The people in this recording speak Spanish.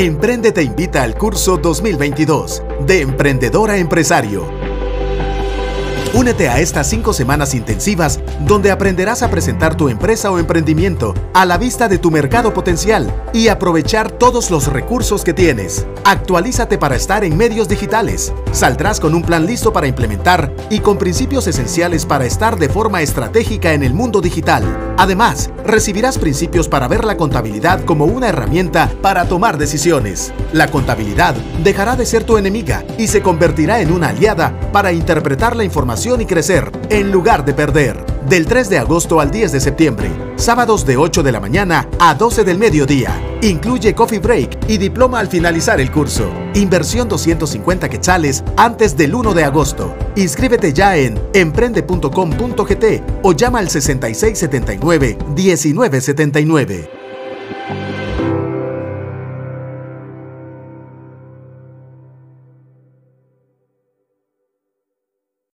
Emprende te invita al curso 2022 de Emprendedora a Empresario Únete a estas cinco semanas intensivas donde aprenderás a presentar tu empresa o emprendimiento a la vista de tu mercado potencial y aprovechar todos los recursos que tienes. Actualízate para estar en medios digitales. Saldrás con un plan listo para implementar y con principios esenciales para estar de forma estratégica en el mundo digital. Además, recibirás principios para ver la contabilidad como una herramienta para tomar decisiones. La contabilidad dejará de ser tu enemiga y se convertirá en una aliada para interpretar la información y crecer en lugar de perder. Del 3 de agosto al 10 de septiembre, sábados de 8 de la mañana a 12 del mediodía. Incluye coffee break y diploma al finalizar el curso. Inversión 250 quetzales antes del 1 de agosto. Inscríbete ya en emprende.com.gt o llama al 6679 1979.